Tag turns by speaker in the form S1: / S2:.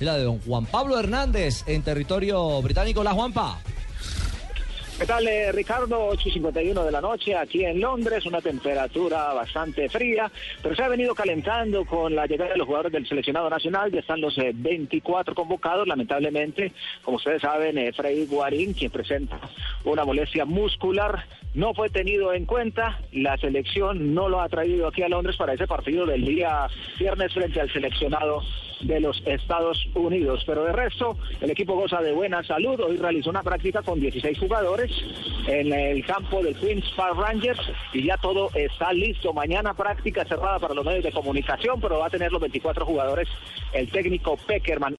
S1: La de don Juan Pablo Hernández en territorio británico. La Juanpa.
S2: ¿Qué tal, eh, Ricardo? 8 y 51 de la noche aquí en Londres, una temperatura bastante fría, pero se ha venido calentando con la llegada de los jugadores del seleccionado nacional. Ya están los eh, 24 convocados. Lamentablemente, como ustedes saben, eh, Freddy Guarín, quien presenta una molestia muscular, no fue tenido en cuenta. La selección no lo ha traído aquí a Londres para ese partido del día viernes frente al seleccionado de los Estados Unidos. Pero de resto, el equipo goza de buena salud. Hoy realizó una práctica con 16 jugadores en el campo del Queens Park Rangers y ya todo está listo. Mañana práctica cerrada para los medios de comunicación, pero va a tener los 24 jugadores el técnico Peckerman.